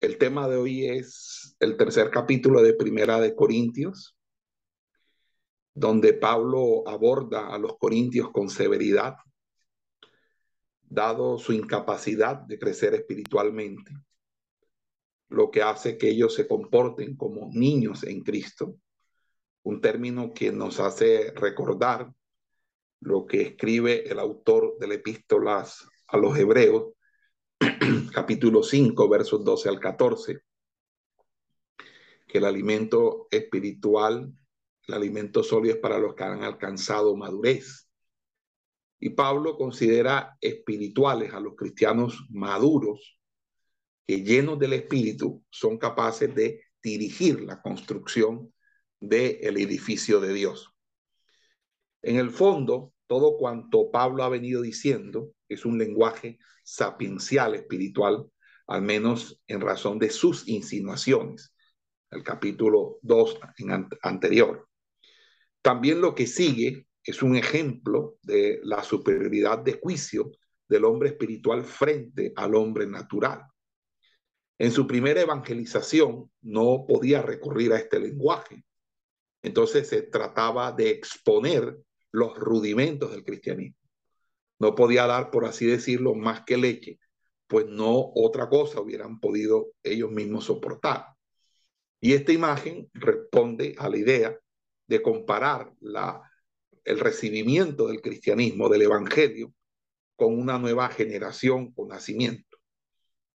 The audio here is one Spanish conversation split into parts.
El tema de hoy es el tercer capítulo de Primera de Corintios, donde Pablo aborda a los corintios con severidad, dado su incapacidad de crecer espiritualmente, lo que hace que ellos se comporten como niños en Cristo, un término que nos hace recordar lo que escribe el autor de la epístolas a los hebreos, capítulo 5, versos 12 al 14, que el alimento espiritual, el alimento sólido es para los que han alcanzado madurez. Y Pablo considera espirituales a los cristianos maduros, que llenos del espíritu son capaces de dirigir la construcción del edificio de Dios. En el fondo, todo cuanto Pablo ha venido diciendo es un lenguaje sapiencial espiritual, al menos en razón de sus insinuaciones, el capítulo 2 anterior. También lo que sigue es un ejemplo de la superioridad de juicio del hombre espiritual frente al hombre natural. En su primera evangelización no podía recurrir a este lenguaje. Entonces se trataba de exponer los rudimentos del cristianismo no podía dar, por así decirlo, más que leche, pues no otra cosa hubieran podido ellos mismos soportar. Y esta imagen responde a la idea de comparar la, el recibimiento del cristianismo, del evangelio, con una nueva generación con nacimiento.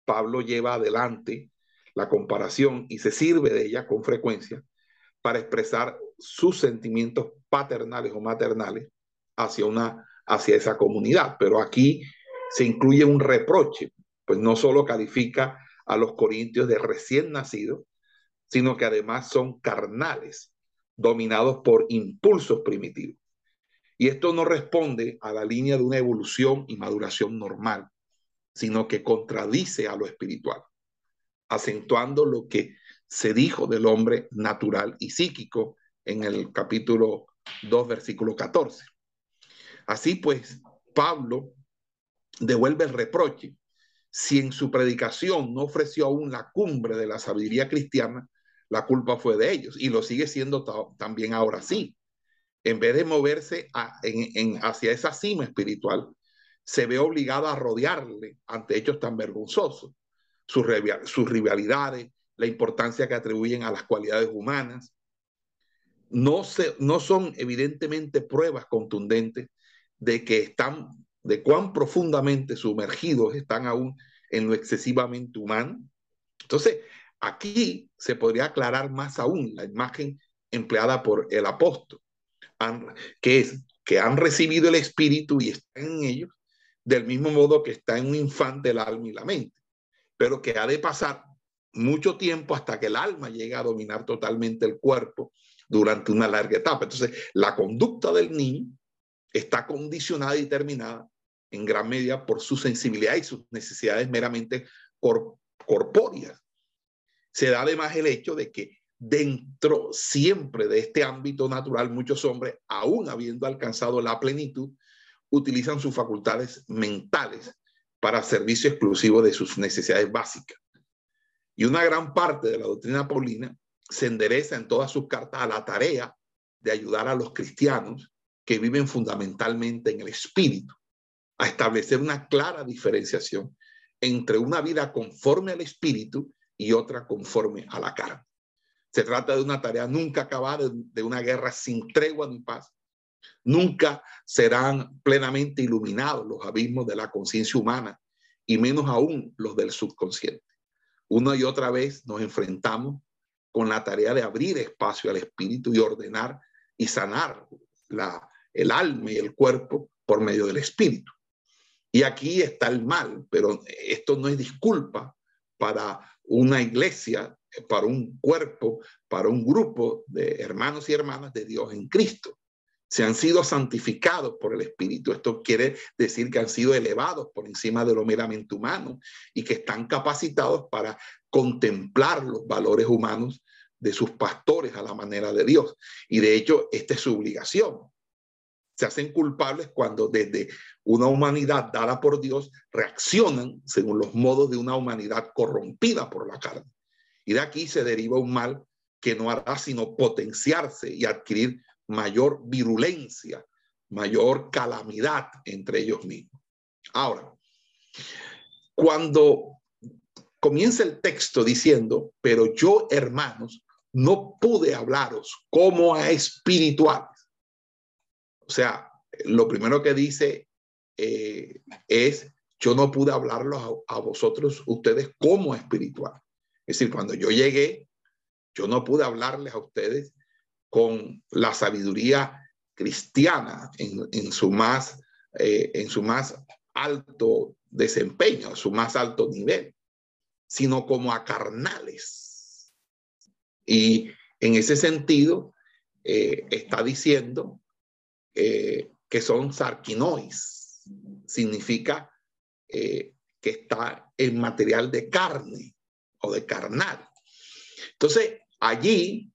Pablo lleva adelante la comparación y se sirve de ella con frecuencia para expresar sus sentimientos paternales o maternales hacia una hacia esa comunidad. Pero aquí se incluye un reproche, pues no solo califica a los corintios de recién nacidos, sino que además son carnales, dominados por impulsos primitivos. Y esto no responde a la línea de una evolución y maduración normal, sino que contradice a lo espiritual, acentuando lo que se dijo del hombre natural y psíquico en el capítulo 2, versículo 14. Así pues, Pablo devuelve el reproche. Si en su predicación no ofreció aún la cumbre de la sabiduría cristiana, la culpa fue de ellos y lo sigue siendo también ahora sí. En vez de moverse hacia esa cima espiritual, se ve obligado a rodearle ante hechos tan vergonzosos, sus, rivalidades, la importancia que atribuyen a las cualidades humanas. No son evidentemente pruebas contundentes de que están, de cuán profundamente sumergidos están aún en lo excesivamente humano. Entonces, aquí se podría aclarar más aún la imagen empleada por el apóstol, que es que han recibido el Espíritu y están en ellos, del mismo modo que está en un infante el alma y la mente, pero que ha de pasar mucho tiempo hasta que el alma llegue a dominar totalmente el cuerpo durante una larga etapa. Entonces, la conducta del niño está condicionada y determinada en gran medida por su sensibilidad y sus necesidades meramente corpóreas. Se da además el hecho de que dentro siempre de este ámbito natural, muchos hombres, aún habiendo alcanzado la plenitud, utilizan sus facultades mentales para servicio exclusivo de sus necesidades básicas. Y una gran parte de la doctrina paulina se endereza en todas sus cartas a la tarea de ayudar a los cristianos que viven fundamentalmente en el espíritu, a establecer una clara diferenciación entre una vida conforme al espíritu y otra conforme a la carne. Se trata de una tarea nunca acabada, de una guerra sin tregua ni paz. Nunca serán plenamente iluminados los abismos de la conciencia humana y menos aún los del subconsciente. Una y otra vez nos enfrentamos con la tarea de abrir espacio al espíritu y ordenar y sanar la, el alma y el cuerpo por medio del espíritu. Y aquí está el mal, pero esto no es disculpa para una iglesia para un cuerpo, para un grupo de hermanos y hermanas de Dios en Cristo. Se han sido santificados por el Espíritu. Esto quiere decir que han sido elevados por encima de lo meramente humano y que están capacitados para contemplar los valores humanos de sus pastores a la manera de Dios. Y de hecho, esta es su obligación. Se hacen culpables cuando desde una humanidad dada por Dios reaccionan según los modos de una humanidad corrompida por la carne. Y de aquí se deriva un mal que no hará sino potenciarse y adquirir mayor virulencia, mayor calamidad entre ellos mismos. Ahora, cuando comienza el texto diciendo, pero yo, hermanos, no pude hablaros como a espirituales. O sea, lo primero que dice eh, es, yo no pude hablarlos a, a vosotros, ustedes, como espiritual. Es decir, cuando yo llegué, yo no pude hablarles a ustedes con la sabiduría cristiana en, su, más, eh, en su más alto desempeño, su más alto nivel, sino como a carnales. Y en ese sentido, eh, está diciendo eh, que son sarquinois, significa que está en material de carne o de carnal. Entonces, allí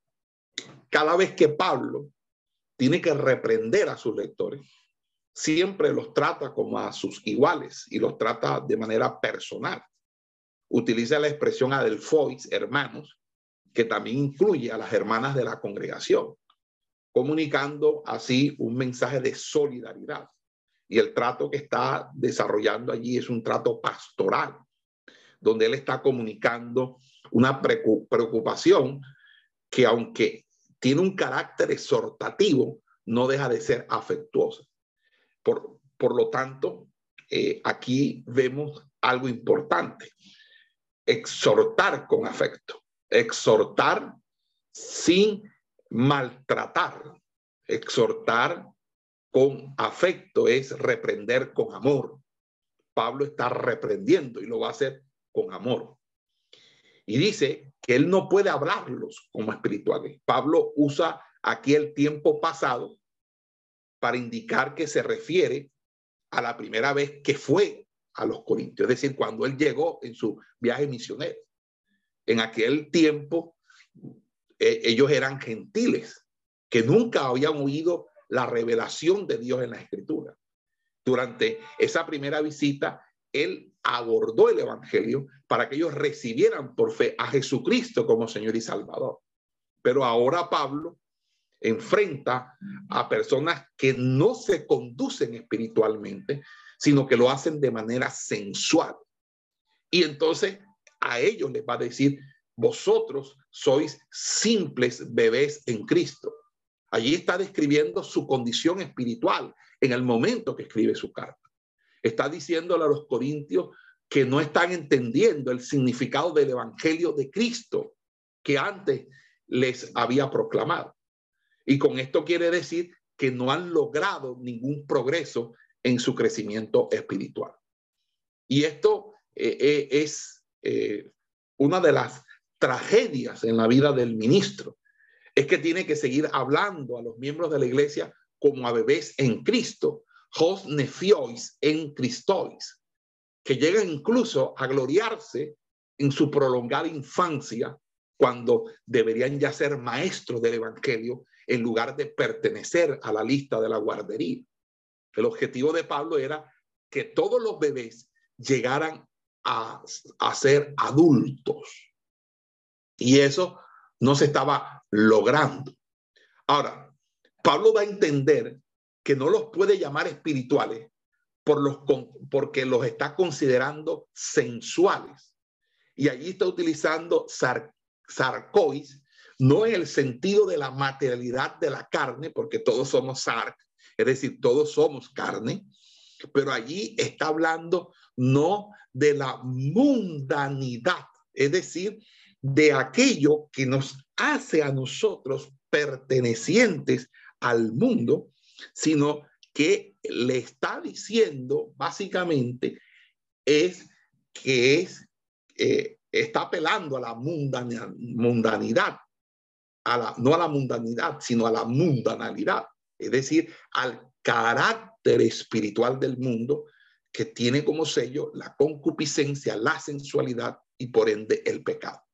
cada vez que Pablo tiene que reprender a sus lectores, siempre los trata como a sus iguales y los trata de manera personal. Utiliza la expresión adelfois, hermanos, que también incluye a las hermanas de la congregación, comunicando así un mensaje de solidaridad. Y el trato que está desarrollando allí es un trato pastoral, donde él está comunicando una preocupación que aunque tiene un carácter exhortativo, no deja de ser afectuosa. Por, por lo tanto, eh, aquí vemos algo importante. Exhortar con afecto, exhortar sin maltratar, exhortar con afecto es reprender con amor. Pablo está reprendiendo y lo va a hacer con amor. Y dice que él no puede hablarlos como espirituales. Pablo usa aquí el tiempo pasado para indicar que se refiere a la primera vez que fue a los Corintios, es decir, cuando él llegó en su viaje misionero. En aquel tiempo eh, ellos eran gentiles que nunca habían oído la revelación de Dios en la escritura. Durante esa primera visita, él abordó el Evangelio para que ellos recibieran por fe a Jesucristo como Señor y Salvador. Pero ahora Pablo enfrenta a personas que no se conducen espiritualmente, sino que lo hacen de manera sensual. Y entonces a ellos les va a decir, vosotros sois simples bebés en Cristo. Allí está describiendo su condición espiritual en el momento que escribe su carta está diciéndole a los corintios que no están entendiendo el significado del Evangelio de Cristo que antes les había proclamado. Y con esto quiere decir que no han logrado ningún progreso en su crecimiento espiritual. Y esto eh, eh, es eh, una de las tragedias en la vida del ministro, es que tiene que seguir hablando a los miembros de la iglesia como a bebés en Cristo, hos nefiois en Cristois, que llega incluso a gloriarse en su prolongada infancia cuando deberían ya ser maestros del Evangelio en lugar de pertenecer a la lista de la guardería. El objetivo de Pablo era que todos los bebés llegaran a, a ser adultos. Y eso no se estaba logrando. Ahora, Pablo va a entender que no los puede llamar espirituales por los, porque los está considerando sensuales. Y allí está utilizando sar, sarcois, no en el sentido de la materialidad de la carne, porque todos somos sarc, es decir, todos somos carne, pero allí está hablando no de la mundanidad, es decir, de aquello que nos hace a nosotros pertenecientes al mundo, sino que le está diciendo básicamente es que es eh, está apelando a la mundanidad, a la, no a la mundanidad, sino a la mundanalidad, es decir, al carácter espiritual del mundo que tiene como sello la concupiscencia, la sensualidad y por ende el pecado.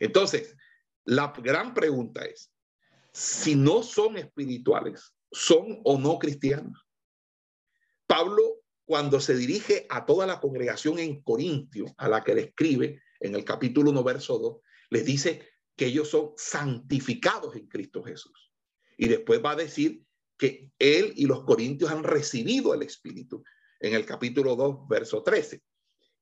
Entonces, la gran pregunta es, si no son espirituales, ¿son o no cristianos? Pablo, cuando se dirige a toda la congregación en Corintio, a la que le escribe en el capítulo 1, verso 2, les dice que ellos son santificados en Cristo Jesús. Y después va a decir que él y los corintios han recibido el Espíritu en el capítulo 2, verso 13.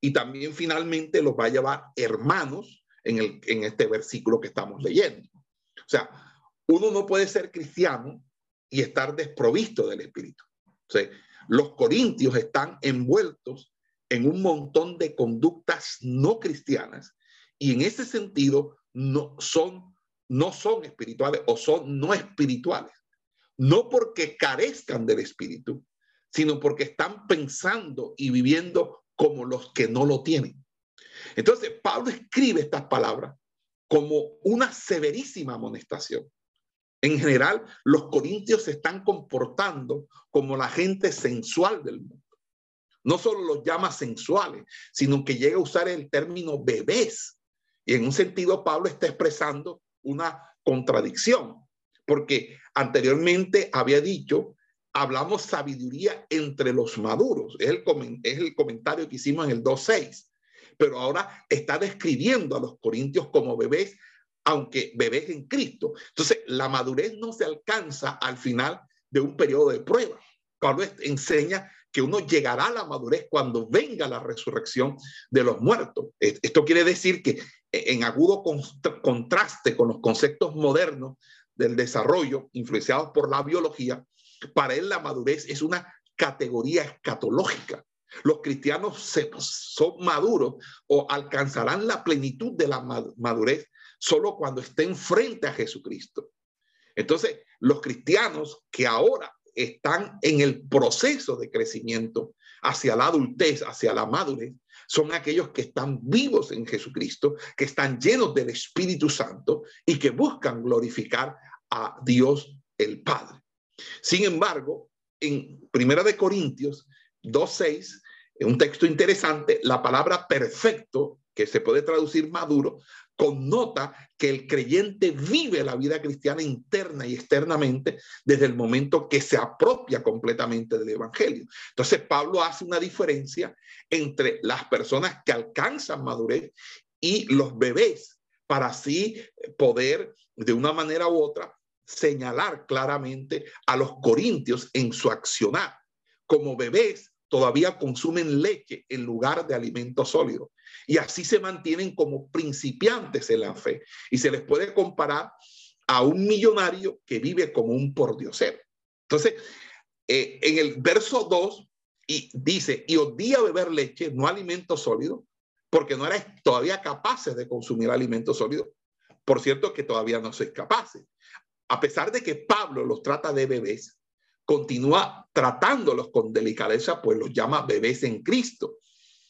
Y también finalmente los va a llevar hermanos en, este versículo que estamos leyendo. O sea, uno no puede ser cristiano y estar desprovisto del Espíritu. Los corintios están envueltos en un montón de conductas no cristianas y en ese sentido no son, no son espirituales o son no espirituales. No porque carezcan del Espíritu, sino porque están pensando y viviendo como los que no lo tienen. Entonces, Pablo escribe estas palabras como una severísima amonestación. En general, los corintios se están comportando como la gente sensual del mundo. No solo los llama sensuales, sino que llega a usar el término bebés. Y en un sentido, Pablo está expresando una contradicción, porque anteriormente había dicho, hablamos sabiduría entre los maduros. Es el, es el comentario que hicimos en el 2.6 pero ahora está describiendo a los corintios como bebés, aunque bebés en Cristo. Entonces, la madurez no se alcanza al final de un periodo de prueba. Pablo enseña que uno llegará a la madurez cuando venga la resurrección de los muertos. Esto quiere decir que en agudo contraste con los conceptos modernos del desarrollo influenciados por la biología, para él la madurez es una categoría escatológica. Los cristianos son maduros o alcanzarán la plenitud de la madurez solo cuando estén frente a Jesucristo. Entonces, los cristianos que ahora están en el proceso de crecimiento hacia la adultez, hacia la madurez, son aquellos que están vivos en Jesucristo, que están llenos del Espíritu Santo y que buscan glorificar a Dios el Padre. Sin embargo, en Primera de Corintios 2.6, un texto interesante, la palabra perfecto, que se puede traducir maduro, connota que el creyente vive la vida cristiana interna y externamente desde el momento que se apropia completamente del Evangelio. Entonces Pablo hace una diferencia entre las personas que alcanzan madurez y los bebés, para así poder de una manera u otra señalar claramente a los corintios en su accionar. Como bebés todavía consumen leche en lugar de alimento sólido. Y así se mantienen como principiantes en la fe. Y se les puede comparar a un millonario que vive como un pordiosero. Entonces, eh, en el verso 2 y dice, y os di a beber leche, no alimento sólido, porque no erais todavía capaces de consumir alimento sólido. Por cierto que todavía no sois capaces. A pesar de que Pablo los trata de bebés, continúa tratándolos con delicadeza, pues los llama bebés en Cristo.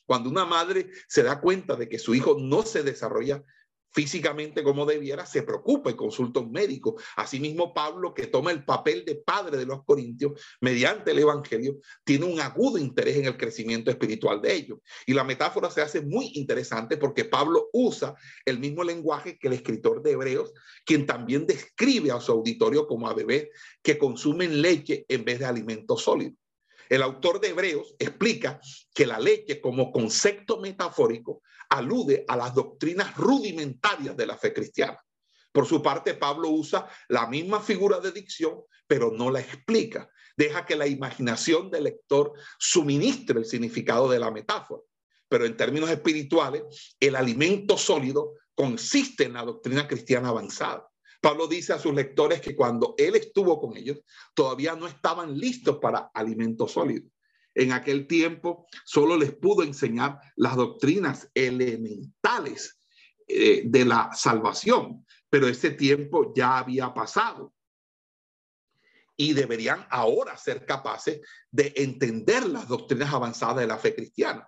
Cuando una madre se da cuenta de que su hijo no se desarrolla físicamente como debiera, se preocupa y consulta a un médico. Asimismo, Pablo, que toma el papel de padre de los corintios mediante el Evangelio, tiene un agudo interés en el crecimiento espiritual de ellos. Y la metáfora se hace muy interesante porque Pablo usa el mismo lenguaje que el escritor de Hebreos, quien también describe a su auditorio como a bebés que consumen leche en vez de alimento sólido. El autor de Hebreos explica que la leche como concepto metafórico alude a las doctrinas rudimentarias de la fe cristiana. Por su parte, Pablo usa la misma figura de dicción, pero no la explica. Deja que la imaginación del lector suministre el significado de la metáfora. Pero en términos espirituales, el alimento sólido consiste en la doctrina cristiana avanzada. Pablo dice a sus lectores que cuando él estuvo con ellos, todavía no estaban listos para alimento sólido. En aquel tiempo solo les pudo enseñar las doctrinas elementales eh, de la salvación, pero ese tiempo ya había pasado. Y deberían ahora ser capaces de entender las doctrinas avanzadas de la fe cristiana.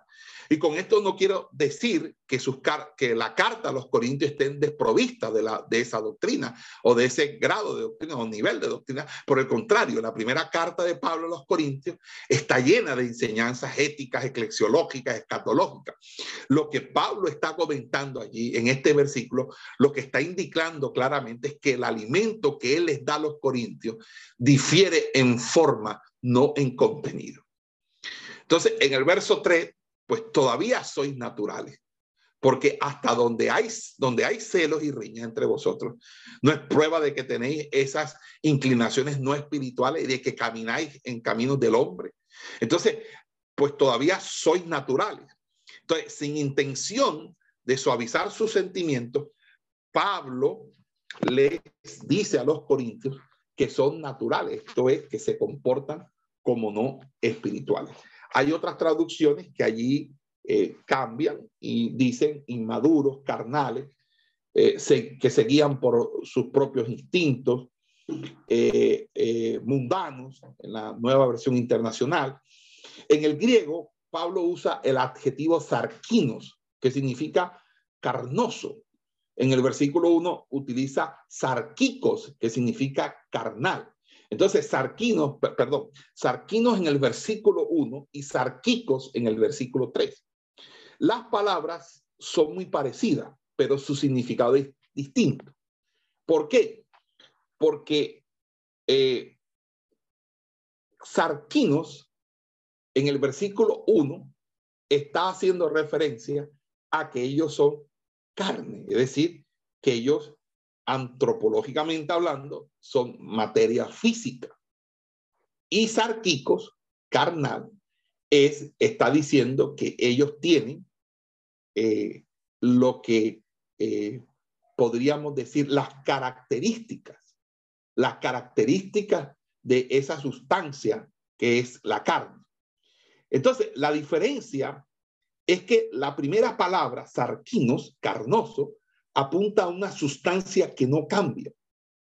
Y con esto no quiero decir que, la carta a los corintios estén desprovistas de, la, de esa doctrina o de ese grado de doctrina o nivel de doctrina. Por el contrario, la primera carta de Pablo a los corintios está llena de enseñanzas éticas, eclesiológicas, escatológicas. Lo que Pablo está comentando allí en este versículo, lo que está indicando claramente es que el alimento que él les da a los corintios difiere en forma, no en contenido. Entonces, en el verso 3 pues todavía sois naturales. Porque hasta donde hay, donde hay celos y riñas entre vosotros, no es prueba de que tenéis esas inclinaciones no espirituales y de que camináis en caminos del hombre. Entonces, pues todavía sois naturales. Entonces, sin intención de suavizar sus sentimientos, Pablo les dice a los corintios que son naturales, esto es, que se comportan como no espirituales. Hay otras traducciones que allí eh, cambian y dicen inmaduros, carnales, eh, que se guían por sus propios instintos, eh, mundanos, en la nueva versión internacional. En el griego, Pablo usa el adjetivo sarquinos, que significa carnoso. En el versículo 1 utiliza sarquicos, que significa carnal. Entonces, sarquinos, perdón, sarquinos en el versículo 1 y sarquicos en el versículo 3. Las palabras son muy parecidas, pero su significado es distinto. ¿Por qué? Porque eh, sarquinos en el versículo 1 está haciendo referencia a que ellos son carne, es decir, que ellos antropológicamente hablando, son materia física. Y sarquicos, carnal, es, está diciendo que ellos tienen eh, lo que eh, podríamos decir las características, las características de esa sustancia que es la carne. Entonces, la diferencia es que la primera palabra, sarquinos, carnoso, apunta a una sustancia que no cambia.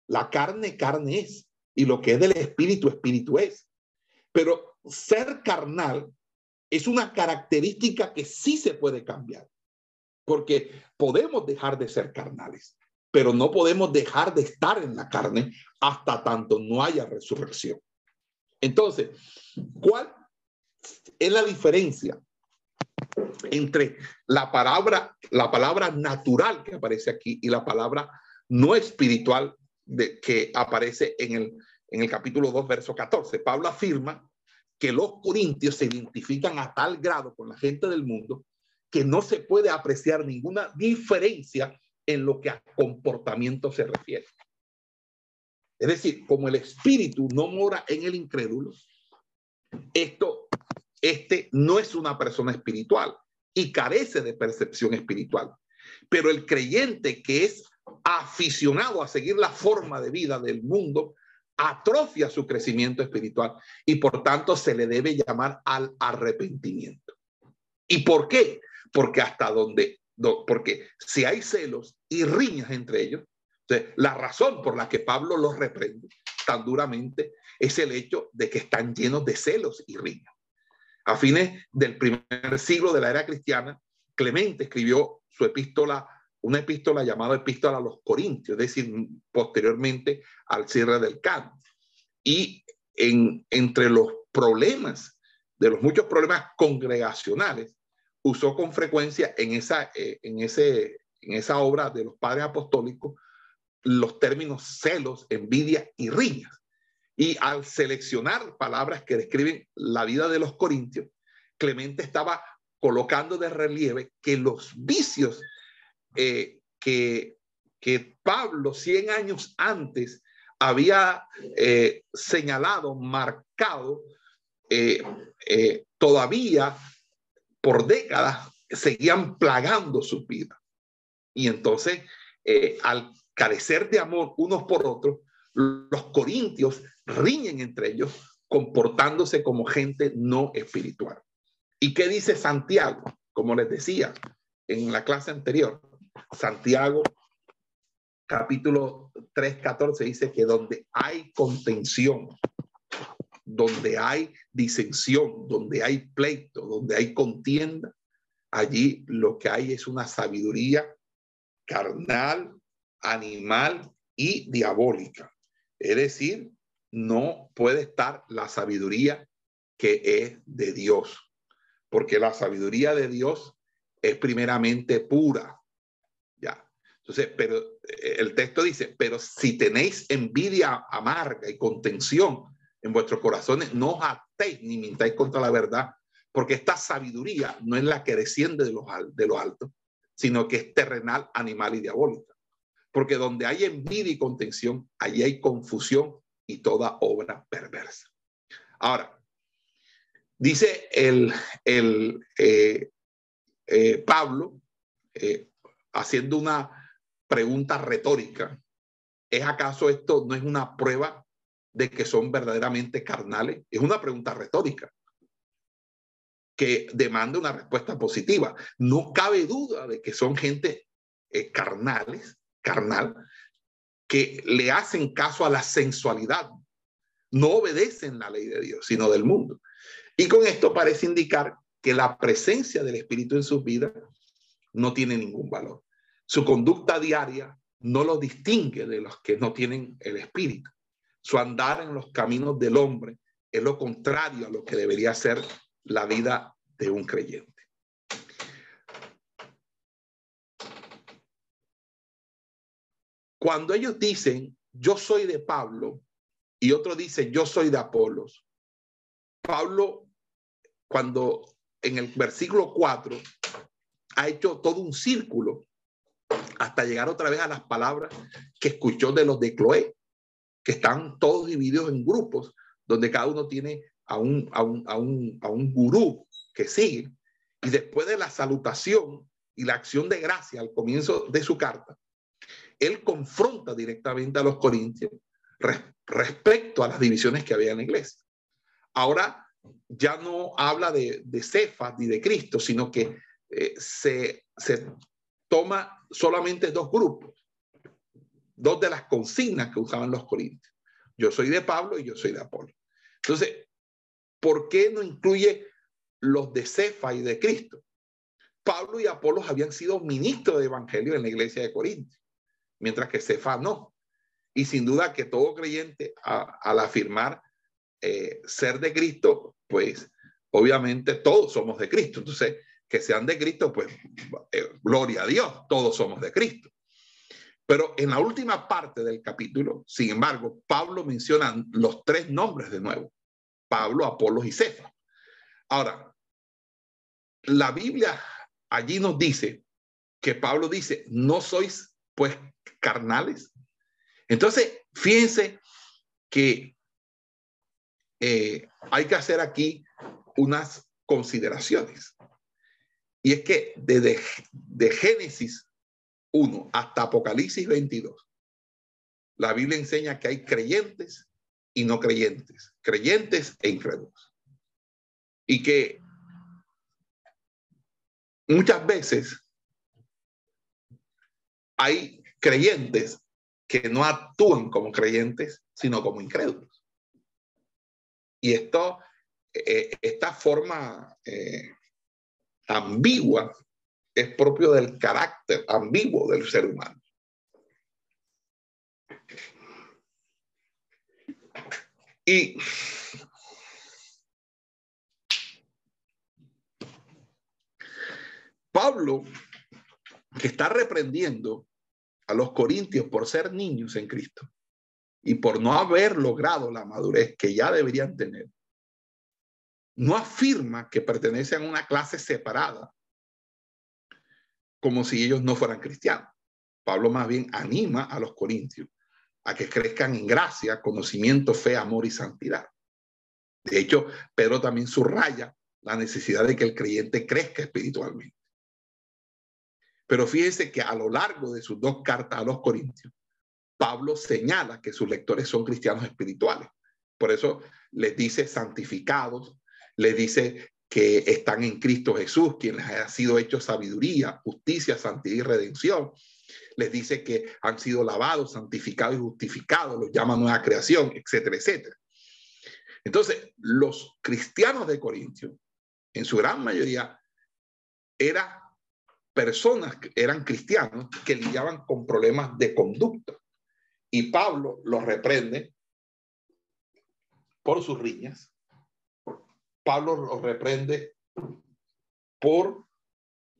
La carne, carne es. Y lo que es del espíritu, espíritu es. Pero ser carnal es una característica que sí se puede cambiar. Porque podemos dejar de ser carnales, pero no podemos dejar de estar en la carne hasta tanto no haya resurrección. Entonces, ¿cuál es la diferencia entre la palabra, la palabra natural que aparece aquí y la palabra no espiritual de, que aparece en el, en el capítulo 2, verso 14. Pablo afirma que los corintios se identifican a tal grado con la gente del mundo que no se puede apreciar ninguna diferencia en lo que a comportamiento se refiere. Es decir, como el espíritu no mora en el incrédulo, esto este no es una persona espiritual y carece de percepción espiritual. Pero el creyente que es aficionado a seguir la forma de vida del mundo, atrofia su crecimiento espiritual y por tanto se le debe llamar al arrepentimiento. ¿Y por qué? Porque hasta donde, porque si hay celos y riñas entre ellos, la razón por la que Pablo los reprende tan duramente es el hecho de que están llenos de celos y riñas. A fines del primer siglo de la era cristiana, Clemente escribió su epístola, una epístola llamada Epístola a los Corintios, es decir, posteriormente al cierre del canto. Y en, entre los problemas, de los muchos problemas congregacionales, usó con frecuencia en esa, eh, obra de los padres apostólicos los términos celos, envidia y riñas. Y al seleccionar palabras que describen la vida de los corintios, Clemente estaba colocando de relieve que los vicios eh, que, Pablo 100 años antes había eh, señalado, marcado, eh, todavía por décadas seguían plagando su vida. Y entonces, al carecer de amor unos por otros, los corintios riñen entre ellos comportándose como gente no espiritual. ¿Y qué dice Santiago? Como les decía en la clase anterior, Santiago capítulo 3, 14 dice que donde hay contención, donde hay disensión, donde hay pleito, donde hay contienda, allí lo que hay es una sabiduría carnal, animal y diabólica. Es decir, no puede estar la sabiduría que es de Dios, porque la sabiduría de Dios es primeramente pura. Ya. Entonces, pero eh, el texto dice, pero si tenéis envidia amarga y contención en vuestros corazones, no os atéis ni mintáis contra la verdad, porque esta sabiduría no es la que desciende de los, de lo alto, sino que es terrenal, animal y diabólica. Porque donde hay envidia y contención, allí hay confusión y toda obra perversa. Ahora, dice el, eh, eh, Pablo, eh, haciendo una pregunta retórica, ¿es acaso esto no es una prueba de que son verdaderamente carnales? Es una pregunta retórica que demanda una respuesta positiva. No cabe duda de que son gente carnales, carnal, que le hacen caso a la sensualidad, no obedecen la ley de Dios, sino del mundo. Y con esto parece indicar que la presencia del Espíritu en sus vidas no tiene ningún valor. Su conducta diaria no lo distingue de los que no tienen el Espíritu. Su andar en los caminos del hombre es lo contrario a lo que debería ser la vida de un creyente. Cuando ellos dicen, yo soy de Pablo, y otro dice, yo soy de Apolos, Pablo, cuando en el versículo 4 ha hecho todo un círculo hasta llegar otra vez a las palabras que escuchó de los de Cloé, que están todos divididos en grupos, donde cada uno tiene a un, a un, a un, a un gurú que sigue. Y después de la salutación y la acción de gracia al comienzo de su carta, él confronta directamente a los corintios respecto a las divisiones que había en la iglesia. Ahora ya no habla de, de Cefas ni de Cristo, sino que eh, se, toma solamente dos grupos, dos de las consignas que usaban los corintios. Yo soy de Pablo y yo soy de Apolo. Entonces, ¿por qué no incluye los de Cefa y de Cristo? Pablo y Apolo habían sido ministros de evangelio en la iglesia de Corinto mientras que Cefa no. Y sin duda que todo creyente al afirmar eh, ser de Cristo, pues obviamente todos somos de Cristo. Entonces, que sean de Cristo, pues eh, gloria a Dios, todos somos de Cristo. Pero en la última parte del capítulo, sin embargo, Pablo menciona los tres nombres de nuevo. Pablo, Apolo y Cefa. Ahora, la Biblia allí nos dice que Pablo dice, no sois pues carnales. Entonces, fíjense que eh, hay que hacer aquí unas consideraciones. Y es que desde de Génesis 1 hasta Apocalipsis 22, la Biblia enseña que hay creyentes y no creyentes, creyentes e incrédulos. Y que muchas veces hay creyentes que no actúan como creyentes, sino como incrédulos. Y esto, eh, esta forma eh, ambigua es propio del carácter ambiguo del ser humano. Y Pablo que está reprendiendo los corintios por ser niños en Cristo y por no haber logrado la madurez que ya deberían tener, no afirma que pertenecen a una clase separada, como si ellos no fueran cristianos. Pablo más bien anima a los corintios a que crezcan en gracia, conocimiento, fe, amor y santidad. De hecho, Pedro también subraya la necesidad de que el creyente crezca espiritualmente. Pero fíjense que a lo largo de sus dos cartas a los Corintios, Pablo señala que sus lectores son cristianos espirituales. Por eso les dice santificados, les dice que están en Cristo Jesús, quien les ha sido hecho sabiduría, justicia, santidad y redención. Les dice que han sido lavados, santificados y justificados, los llama nueva creación, etcétera, etcétera. Entonces, los cristianos de Corintios, en su gran mayoría, era personas eran cristianos que lidiaban con problemas de conducta. Y Pablo los reprende por sus riñas. Pablo los reprende por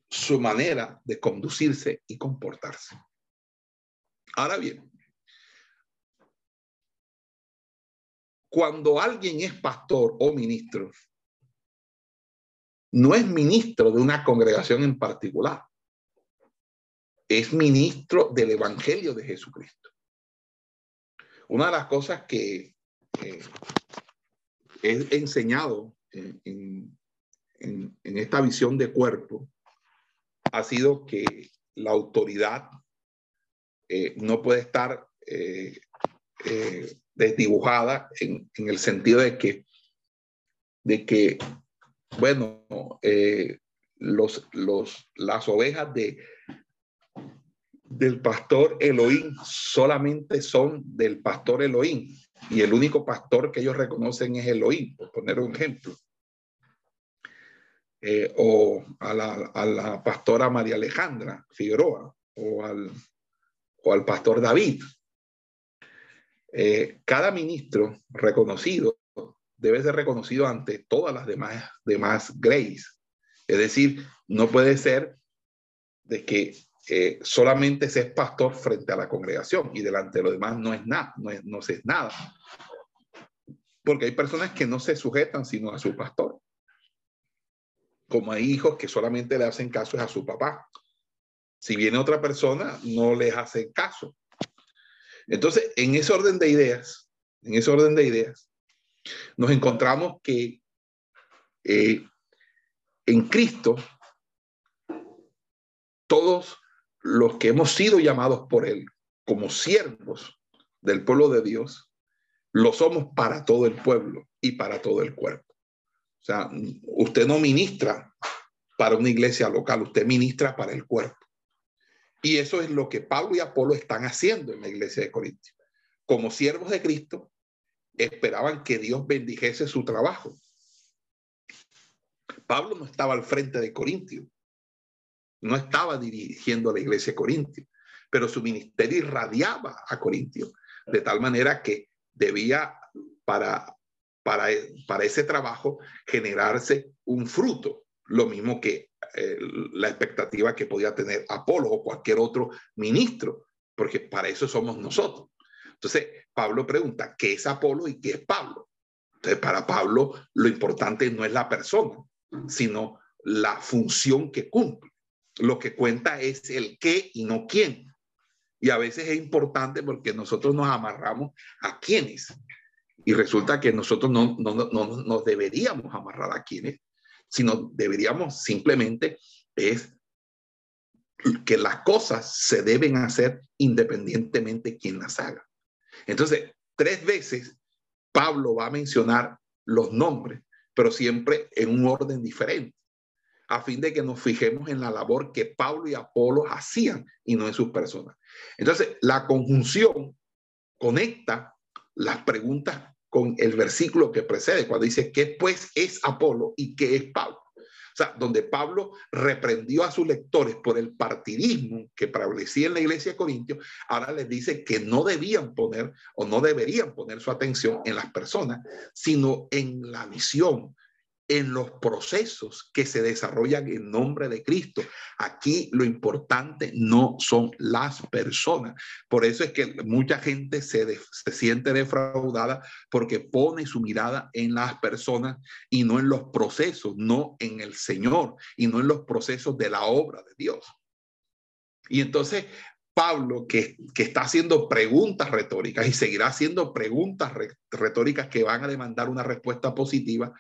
su manera de conducirse y comportarse. Ahora bien, cuando alguien es pastor o ministro, no es ministro de una congregación en particular, es ministro del Evangelio de Jesucristo. Una de las cosas que eh, he enseñado en, esta visión de cuerpo ha sido que la autoridad eh, no puede estar eh, desdibujada en, en, el sentido de que, de que bueno, eh, los, las ovejas de, del pastor Elohim solamente son del pastor Elohim y el único pastor que ellos reconocen es Elohim, por poner un ejemplo. Eh, o a la, a la, pastora María Alejandra Figueroa o al, o al pastor David. Eh, cada ministro reconocido debe ser reconocido ante todas las demás, demás. Es decir, no puede ser de que eh, solamente se es pastor frente a la congregación y delante de los demás no es nada, no, no se es nada. Porque hay personas que no se sujetan sino a su pastor. Como hay hijos que solamente le hacen caso a su papá. Si viene otra persona, no les hacen caso. Entonces, en ese orden de ideas, en ese orden de ideas, nos encontramos que eh, en Cristo todos los que hemos sido llamados por Él como siervos del pueblo de Dios, lo somos para todo el pueblo y para todo el cuerpo. O sea, usted no ministra para una iglesia local, usted ministra para el cuerpo. Y eso es lo que Pablo y Apolo están haciendo en la iglesia de Corintios. Como siervos de Cristo, esperaban que Dios bendijese su trabajo. Pablo no estaba al frente de Corintio, no estaba dirigiendo la iglesia de Corintio, pero su ministerio irradiaba a Corintio, de tal manera que debía para, para, para ese trabajo generarse un fruto, lo mismo que eh, la expectativa que podía tener Apolo o cualquier otro ministro, porque para eso somos nosotros. Entonces, Pablo pregunta, ¿qué es Apolo y qué es Pablo? Entonces, para Pablo, lo importante no es la persona, sino la función que cumple. Lo que cuenta es el qué y no quién. Y a veces es importante porque nosotros nos amarramos a quiénes. Y resulta que nosotros no, no, no, no nos deberíamos amarrar a quiénes, sino deberíamos simplemente es que las cosas se deben hacer independientemente de quién las haga. Entonces, tres veces Pablo va a mencionar los nombres, pero siempre en un orden diferente, a fin de que nos fijemos en la labor que Pablo y Apolo hacían y no en sus personas. Entonces, la conjunción conecta las preguntas con el versículo que precede, cuando dice, ¿qué pues es Apolo y qué es Pablo? O sea, donde Pablo reprendió a sus lectores por el partidismo que prevalecía en la iglesia de Corintios, ahora les dice que no debían poner o no deberían poner su atención en las personas, sino en la visión, en los procesos que se desarrollan en nombre de Cristo. Aquí lo importante no son las personas. Por eso es que mucha gente se, se, siente defraudada porque pone su mirada en las personas y no en los procesos, no en el Señor y no en los procesos de la obra de Dios. Y entonces Pablo, que, que, está haciendo preguntas retóricas y seguirá haciendo preguntas retóricas que van a demandar una respuesta positiva,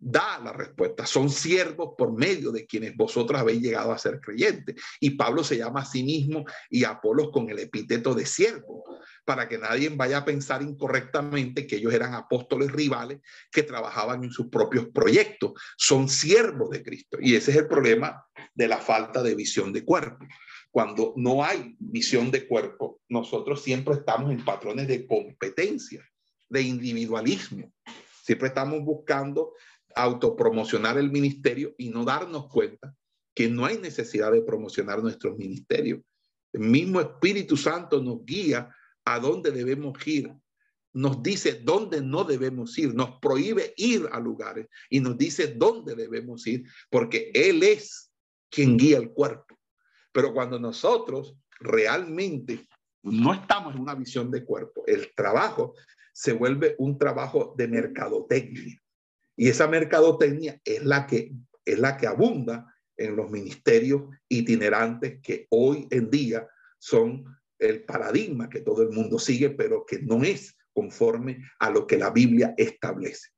da la respuesta. Son siervos por medio de quienes vosotros habéis llegado a ser creyentes. Y Pablo se llama a sí mismo y Apolos con el epíteto de siervo, para que nadie vaya a pensar incorrectamente que ellos eran apóstoles rivales que trabajaban en sus propios proyectos. Son siervos de Cristo. Y ese es el problema de la falta de visión de cuerpo. Cuando no hay visión de cuerpo, nosotros siempre estamos en patrones de competencia, de individualismo. Siempre estamos buscando autopromocionar el ministerio y no darnos cuenta que no hay necesidad de promocionar nuestros ministerios. El mismo Espíritu Santo nos guía a dónde debemos ir. Nos dice dónde no debemos ir, nos prohíbe ir a lugares y nos dice dónde debemos ir, porque Él es quien guía el cuerpo. Pero cuando nosotros realmente no estamos en una visión de cuerpo, el trabajo se vuelve un trabajo de mercadotecnia. Y esa mercadotecnia es la que, es la que abunda en los ministerios itinerantes que hoy en día son el paradigma que todo el mundo sigue, pero que no es conforme a lo que la Biblia establece.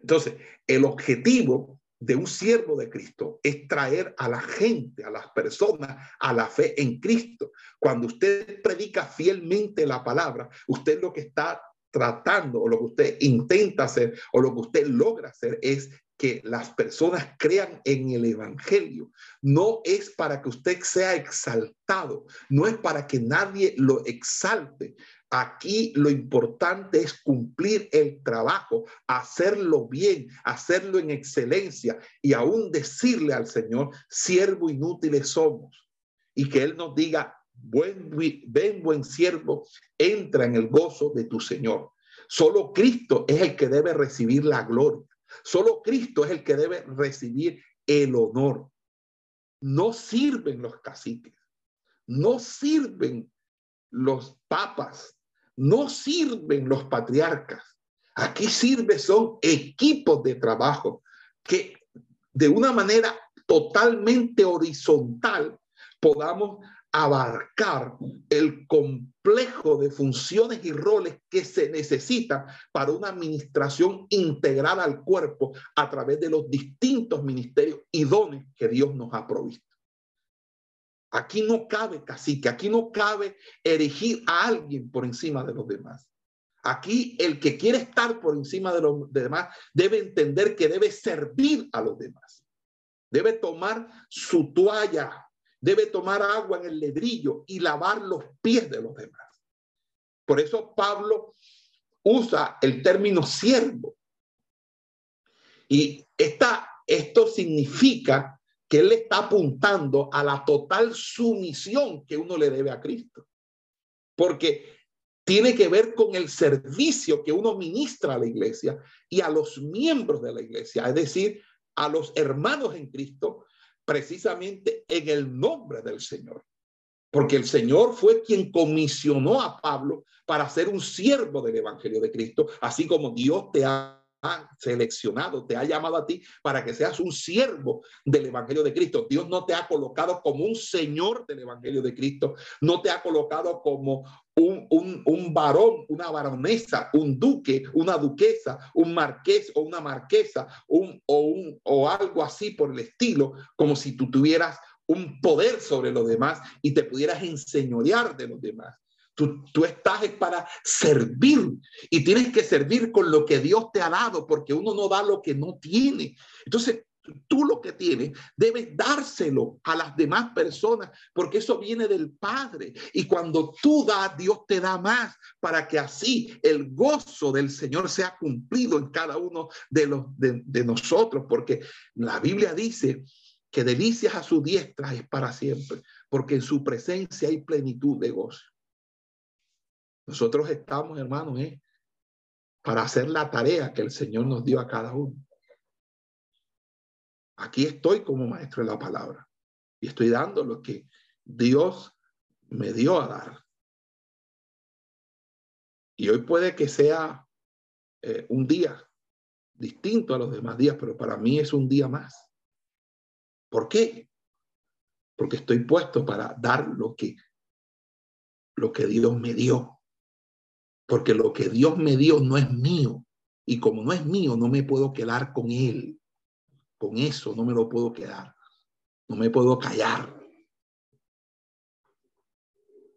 Entonces, el objetivo de un siervo de Cristo es traer a la gente, a las personas, a la fe en Cristo. Cuando usted predica fielmente la palabra, usted lo que está tratando o lo que usted intenta hacer o lo que usted logra hacer es que las personas crean en el Evangelio. No es para que usted sea exaltado, no es para que nadie lo exalte. Aquí lo importante es cumplir el trabajo, hacerlo bien, hacerlo en excelencia y aún decirle al Señor, siervo inútiles somos. Y que Él nos diga, buen, ven buen siervo, entra en el gozo de tu Señor. Solo Cristo es el que debe recibir la gloria. Solo Cristo es el que debe recibir el honor. No sirven los caciques, no sirven los papas, no sirven los patriarcas. Aquí sirve son equipos de trabajo que de una manera totalmente horizontal podamos abarcar el complejo de funciones y roles que se necesitan para una administración integrada al cuerpo a través de los distintos ministerios y dones que Dios nos ha provisto. Aquí no cabe cacique, aquí no cabe erigir a alguien por encima de los demás. Aquí el que quiere estar por encima de los demás debe entender que debe servir a los demás. Debe tomar su toalla debe tomar agua en el ledrillo y lavar los pies de los demás. Por eso Pablo usa el término siervo. Y esta, esto significa que él está apuntando a la total sumisión que uno le debe a Cristo. Porque tiene que ver con el servicio que uno ministra a la iglesia y a los miembros de la iglesia, es decir, a los hermanos en Cristo precisamente en el nombre del Señor. Porque el Señor fue quien comisionó a Pablo para ser un siervo del Evangelio de Cristo, así como Dios te ha seleccionado, te ha llamado a ti para que seas un siervo del Evangelio de Cristo. Dios no te ha colocado como un señor del Evangelio de Cristo, no te ha colocado como un, un, un varón, una baronesa, un duque, una duquesa, un marqués o una marquesa, un, o, un, o algo así por el estilo, como si tú tuvieras un poder sobre los demás y te pudieras enseñorear de los demás. Tú, estás para servir y tienes que servir con lo que Dios te ha dado porque uno no da lo que no tiene. Entonces, tú lo que tienes debes dárselo a las demás personas porque eso viene del Padre. Y cuando tú das, Dios te da más para que así el gozo del Señor sea cumplido en cada uno de, los, de, de nosotros. Porque la Biblia dice que delicias a su diestra es para siempre, porque en su presencia hay plenitud de gozo. Nosotros estamos, hermanos, ¿eh? para hacer la tarea que el Señor nos dio a cada uno. Aquí estoy como maestro de la palabra y estoy dando lo que Dios me dio a dar. Y hoy puede que sea eh, un día distinto a los demás días, pero para mí es un día más. ¿Por qué? Porque estoy puesto para dar lo que, lo que Dios me dio porque lo que Dios me dio no es mío. Y como no es mío, no me puedo quedar con él. Con eso no me lo puedo quedar. No me puedo callar.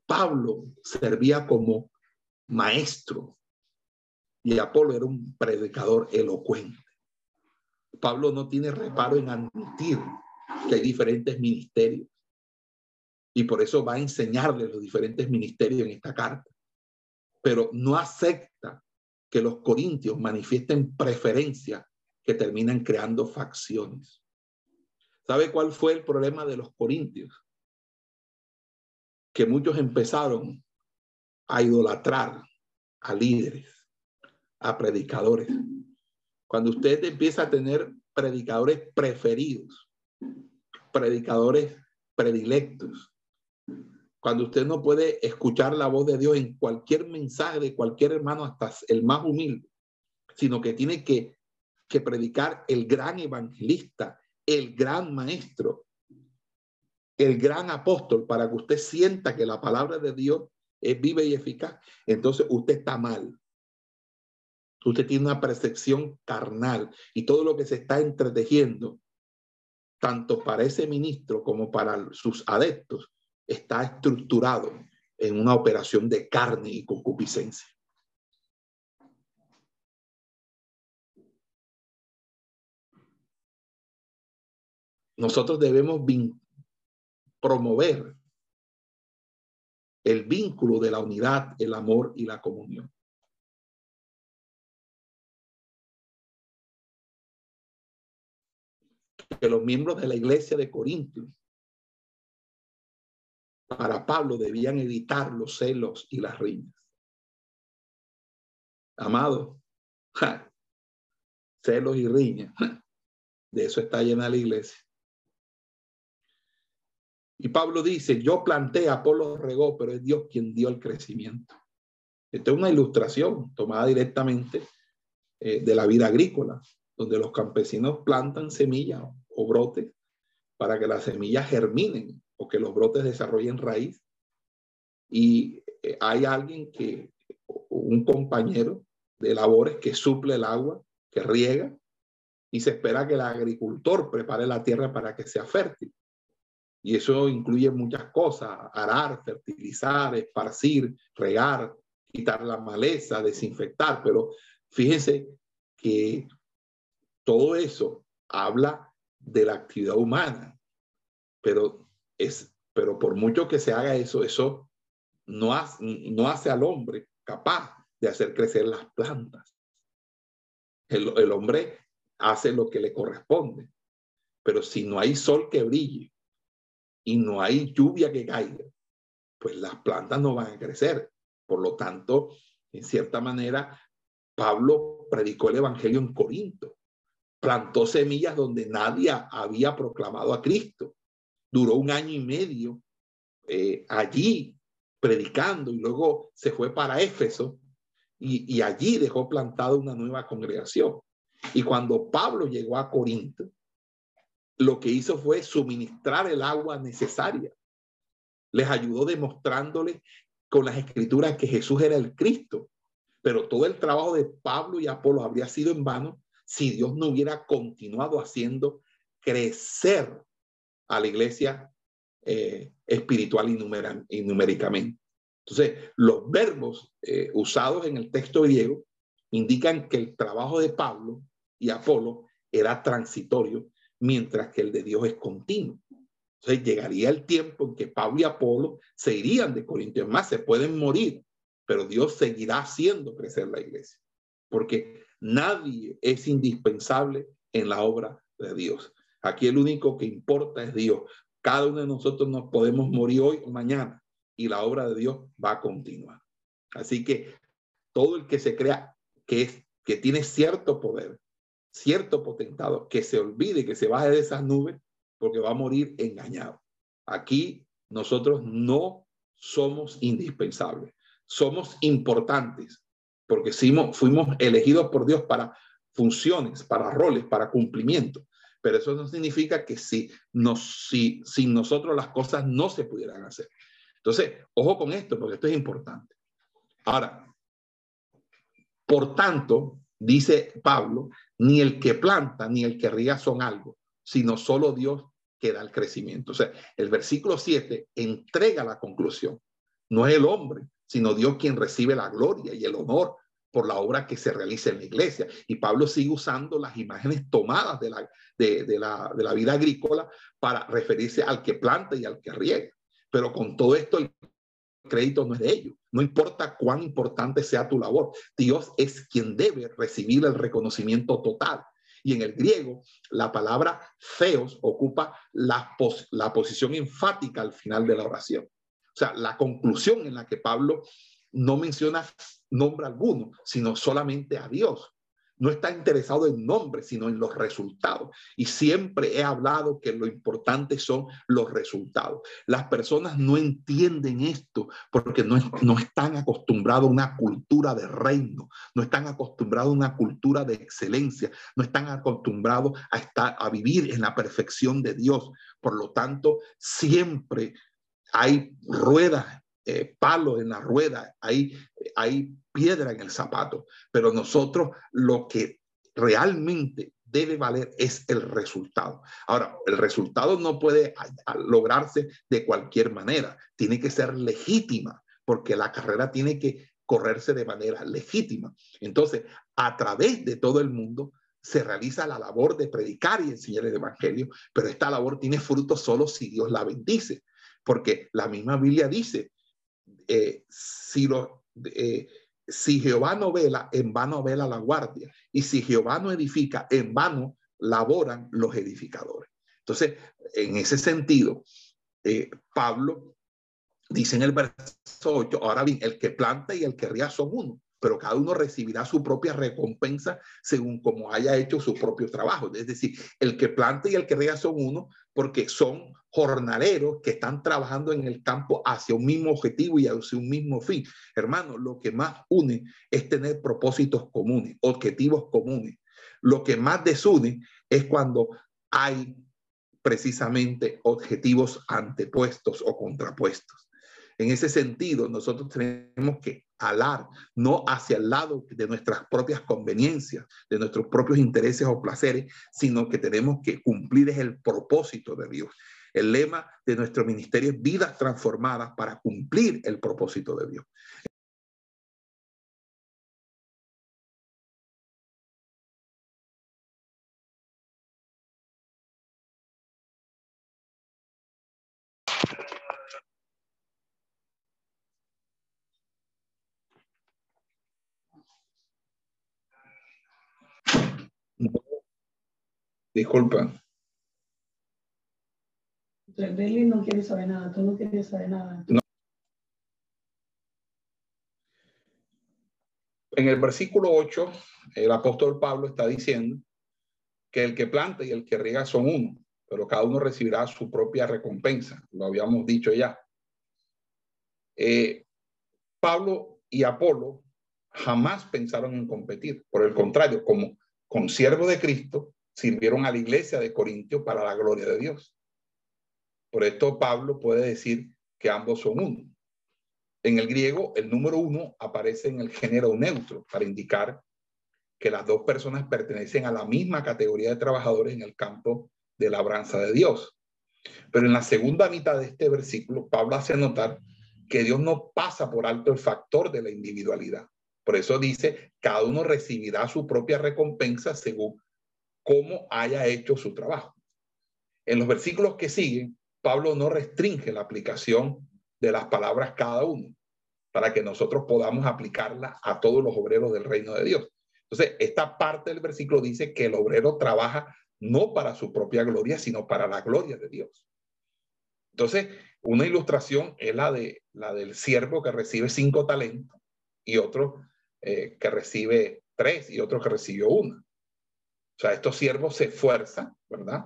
Pablo servía como maestro y Apolo era un predicador elocuente. Pablo no tiene reparo en admitir que hay diferentes ministerios y por eso va a enseñarle los diferentes ministerios en esta carta pero no acepta que los corintios manifiesten preferencia que terminan creando facciones. ¿Sabe cuál fue el problema de los corintios? Que muchos empezaron a idolatrar a líderes, a predicadores. Cuando usted empieza a tener predicadores preferidos, predicadores predilectos, cuando usted no puede escuchar la voz de Dios en cualquier mensaje de cualquier hermano, hasta el más humilde, sino que tiene que, que predicar el gran evangelista, el gran maestro, el gran apóstol, para que usted sienta que la palabra de Dios es viva y eficaz, entonces usted está mal. Usted tiene una percepción carnal y todo lo que se está entretejiendo, tanto para ese ministro como para sus adeptos, está estructurado en una operación de carne y concupiscencia. Nosotros debemos promover el vínculo de la unidad, el amor y la comunión. Que los miembros de la iglesia de Corintios para Pablo debían evitar los celos y las riñas. Amado, celos y riñas, de eso está llena la iglesia. Y Pablo dice, yo planté, Apolo regó, pero es Dios quien dio el crecimiento. Esta es una ilustración tomada directamente eh, de la vida agrícola, donde los campesinos plantan semillas o brotes para que las semillas germinen que los brotes desarrollen raíz. Y eh, hay alguien que, un compañero de labores que suple el agua, que riega, y se espera que el agricultor prepare la tierra para que sea fértil. Y eso incluye muchas cosas, arar, fertilizar, esparcir, regar, quitar la maleza, desinfectar, pero fíjense que todo eso habla de la actividad humana, pero pero por mucho que se haga eso, eso no hace, al hombre capaz de hacer crecer las plantas. El hombre hace lo que le corresponde, pero si no hay sol que brille, y no hay lluvia que caiga, pues las plantas no van a crecer. Por lo tanto, en cierta manera, Pablo predicó el Evangelio en Corinto, plantó semillas donde nadie había proclamado a Cristo. Duró un año y medio eh, allí predicando y luego se fue para Éfeso y, y allí dejó plantada una nueva congregación. Y cuando Pablo llegó a Corinto, lo que hizo fue suministrar el agua necesaria. Les ayudó demostrándoles con las escrituras que Jesús era el Cristo. Pero todo el trabajo de Pablo y Apolo habría sido en vano si Dios no hubiera continuado haciendo crecer a la iglesia eh, espiritual y, numéricamente. Entonces, los verbos eh, usados en el texto griego indican que el trabajo de Pablo y Apolo era transitorio mientras que el de Dios es continuo. Entonces llegaría el tiempo en que Pablo y Apolo se irían de Corintios. Más, se pueden morir, pero Dios seguirá haciendo crecer la iglesia, porque nadie es indispensable en la obra de Dios. Aquí el único que importa es Dios. Cada uno de nosotros nos podemos morir hoy o mañana y la obra de Dios va a continuar. Así que todo el que se crea que tiene cierto poder, cierto potentado que se olvide, que se baje de esas nubes, porque va a morir engañado. Aquí nosotros no somos indispensables, somos importantes, porque fuimos elegidos por Dios para funciones, para roles, para cumplimiento. Pero eso no significa que si, nos, si sin nosotros las cosas no se pudieran hacer. Entonces, ojo con esto, porque esto es importante. Ahora, por tanto, dice Pablo, ni el que planta ni el que ría son algo, sino solo Dios que da el crecimiento. O sea, el versículo 7 entrega la conclusión. No es el hombre, sino Dios quien recibe la gloria y el honor por la obra que se realiza en la iglesia. Y Pablo sigue usando las imágenes tomadas de la, de, la, de la vida agrícola para referirse al que planta y al que riega. Pero con todo esto, el crédito no es de ellos. No importa cuán importante sea tu labor, Dios es quien debe recibir el reconocimiento total. Y en el griego, la palabra feos ocupa la, la posición enfática al final de la oración. O sea, la conclusión en la que Pablo no menciona nombre alguno, sino solamente a Dios no está interesado en nombres, sino en los resultados. Y siempre he hablado que lo importante son los resultados. Las personas no entienden esto porque no, no están acostumbrados a una cultura de reino, no están acostumbrados a una cultura de excelencia, no están acostumbrados a, estar, a vivir en la perfección de Dios. Por lo tanto, siempre hay ruedas eh, palo en la rueda, hay, hay piedra en el zapato, pero nosotros lo que realmente debe valer es el resultado. Ahora, el resultado no puede lograrse de cualquier manera, tiene que ser legítima, porque la carrera tiene que correrse de manera legítima. Entonces, a través de todo el mundo se realiza la labor de predicar y enseñar el Evangelio, pero esta labor tiene fruto solo si Dios la bendice, porque la misma Biblia dice, eh, si, lo, eh, si Jehová no vela, en vano vela la guardia. Y si Jehová no edifica, en vano laboran los edificadores. Entonces, en ese sentido, eh, Pablo dice en el verso 8, ahora bien, el que planta y el que ría son uno pero cada uno recibirá su propia recompensa según como haya hecho su propio trabajo. Es decir, el que planta y el que riega son uno porque son jornaleros que están trabajando en el campo hacia un mismo objetivo y hacia un mismo fin. Hermano, lo que más une es tener propósitos comunes, objetivos comunes. Lo que más desune es cuando hay precisamente objetivos antepuestos o contrapuestos. En ese sentido, nosotros tenemos que alar, no hacia el lado de nuestras propias conveniencias, de nuestros propios intereses o placeres, sino que tenemos que cumplir el propósito de Dios. El lema de nuestro ministerio es vidas transformadas para cumplir el propósito de Dios. Disculpa. no quiere saber nada, tú no quieres saber nada. En el versículo 8, el apóstol Pablo está diciendo que el que planta y el que riega son uno, pero cada uno recibirá su propia recompensa. Lo habíamos dicho ya. Eh, Pablo y Apolo jamás pensaron en competir. Por el contrario, como consiervo de Cristo, sirvieron a la iglesia de Corintio para la gloria de Dios. Por esto Pablo puede decir que ambos son uno. En el griego, el número uno aparece en el género neutro para indicar que las dos personas pertenecen a la misma categoría de trabajadores en el campo de labranza de Dios. Pero en la segunda mitad de este versículo, Pablo hace notar que Dios no pasa por alto el factor de la individualidad. Por eso dice, cada uno recibirá su propia recompensa según cómo haya hecho su trabajo. En los versículos que siguen, Pablo no restringe la aplicación de las palabras cada uno para que nosotros podamos aplicarla a todos los obreros del reino de Dios. Entonces, esta parte del versículo dice que el obrero trabaja no para su propia gloria, sino para la gloria de Dios. Entonces, una ilustración es la, de, la del siervo que recibe cinco talentos y otro eh, que recibe tres y otro que recibió uno. O sea, estos siervos se esfuerzan, ¿verdad?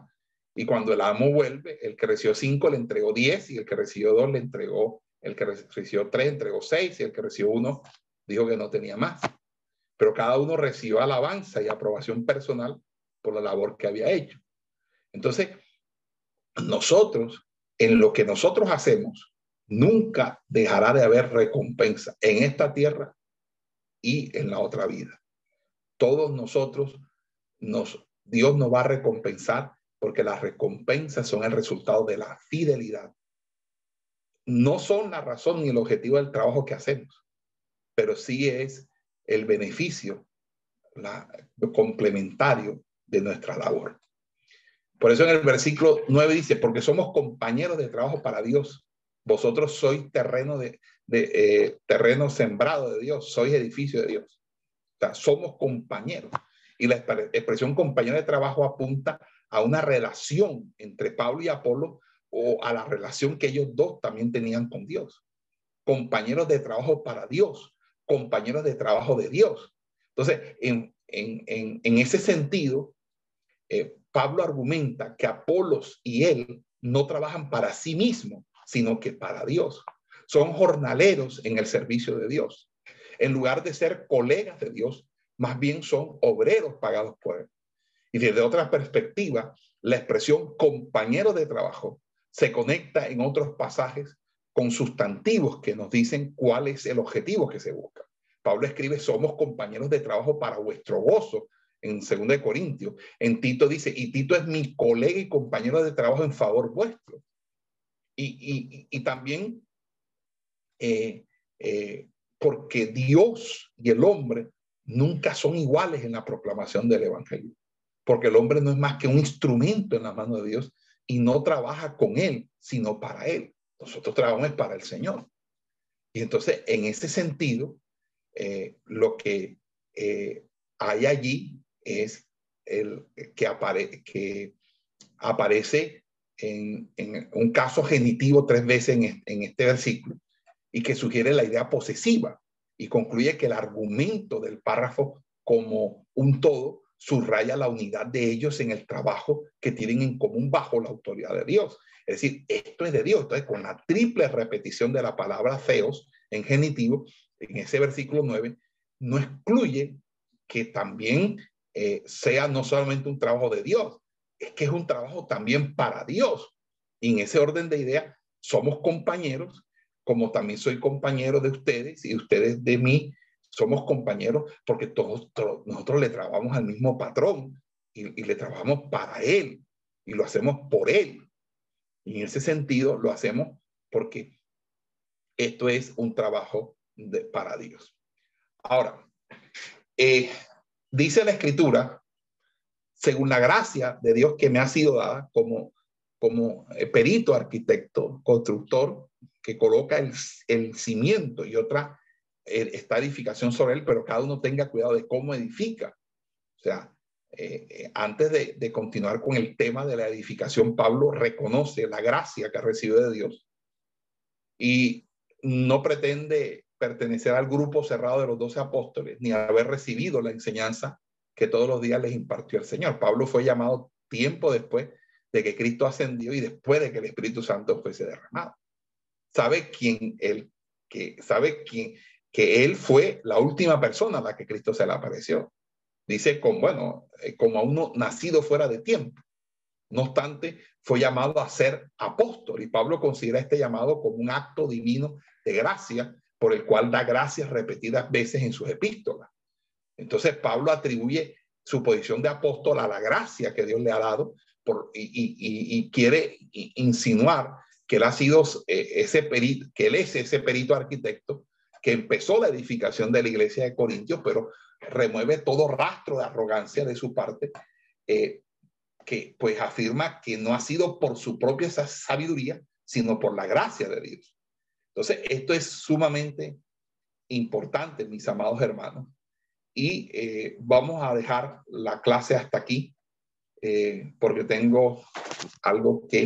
Y cuando el amo vuelve, el que recibió cinco le entregó diez y el que recibió dos le entregó, el que recibió tres entregó seis y el que recibió uno dijo que no tenía más. Pero cada uno recibió alabanza y aprobación personal por la labor que había hecho. Entonces, nosotros, en lo que nosotros hacemos, nunca dejará de haber recompensa en esta tierra y en la otra vida. Todos nosotros nos, Dios nos va a recompensar porque las recompensas son el resultado de la fidelidad. No son la razón ni el objetivo del trabajo que hacemos, pero sí es el beneficio la, complementario de nuestra labor. Por eso en el versículo 9 dice, porque somos compañeros de trabajo para Dios. Vosotros sois terreno de, eh, terreno sembrado de Dios, sois edificio de Dios. O sea, somos compañeros. Y la expresión compañero de trabajo apunta a una relación entre Pablo y Apolo o a la relación que ellos dos también tenían con Dios. Compañeros de trabajo para Dios, compañeros de trabajo de Dios. Entonces, en, ese sentido, eh, Pablo argumenta que Apolos y él no trabajan para sí mismos, sino que para Dios. Son jornaleros en el servicio de Dios. En lugar de ser colegas de Dios, más bien son obreros pagados por Él. Y desde otra perspectiva, la expresión compañero de trabajo se conecta en otros pasajes con sustantivos que nos dicen cuál es el objetivo que se busca. Pablo escribe, somos compañeros de trabajo para vuestro gozo, en 2 Corintios. En Tito dice, y Tito es mi colega y compañero de trabajo en favor vuestro. Y, también eh, eh, porque Dios y el hombre nunca son iguales en la proclamación del Evangelio. Porque el hombre no es más que un instrumento en la mano de Dios y no trabaja con él, sino para él. Nosotros trabajamos para el Señor. Y entonces, en ese sentido, eh, lo que hay allí es el que, apare, que aparece en, un caso genitivo tres veces en, este versículo y que sugiere la idea posesiva y concluye que el argumento del párrafo como un todo subraya la unidad de ellos en el trabajo que tienen en común bajo la autoridad de Dios. Es decir, esto es de Dios. Entonces, con la triple repetición de la palabra feos en genitivo, en ese versículo 9, no excluye que también eh, sea no solamente un trabajo de Dios, es que es un trabajo también para Dios. Y en ese orden de ideas, somos compañeros, como también soy compañero de ustedes y ustedes de mí, somos compañeros porque todos, nosotros le trabajamos al mismo patrón y, le trabajamos para él y lo hacemos por él. Y en ese sentido lo hacemos porque esto es un trabajo de, para Dios. Ahora, eh, dice la escritura, según la gracia de Dios que me ha sido dada como, como eh, perito, arquitecto, constructor, que coloca el, el cimiento y otra eh, esta edificación sobre él, pero cada uno tenga cuidado de cómo edifica. O sea, eh, antes de, de, continuar con el tema de la edificación, Pablo reconoce la gracia que ha recibido de Dios y no pretende pertenecer al grupo cerrado de los doce apóstoles, ni haber recibido la enseñanza que todos los días les impartió el Señor. Pablo fue llamado tiempo después de que Cristo ascendió y después de que el Espíritu Santo fuese derramado. Sabe quién él, que sabe quién, que él fue la última persona a la que Cristo se le apareció. Dice, con, bueno, eh, como a uno nacido fuera de tiempo. No obstante, fue llamado a ser apóstol y Pablo considera este llamado como un acto divino de gracia por el cual da gracias repetidas veces en sus epístolas. Entonces Pablo atribuye su posición de apóstol a la gracia que Dios le ha dado por, y, quiere insinuar que él ha sido eh, ese perito, que él es ese perito arquitecto que empezó la edificación de la iglesia de Corintios, pero remueve todo rastro de arrogancia de su parte, eh, que pues afirma que no ha sido por su propia sabiduría, sino por la gracia de Dios. Entonces, esto es sumamente importante, mis amados hermanos. Y eh, vamos a dejar la clase hasta aquí, porque tengo algo que...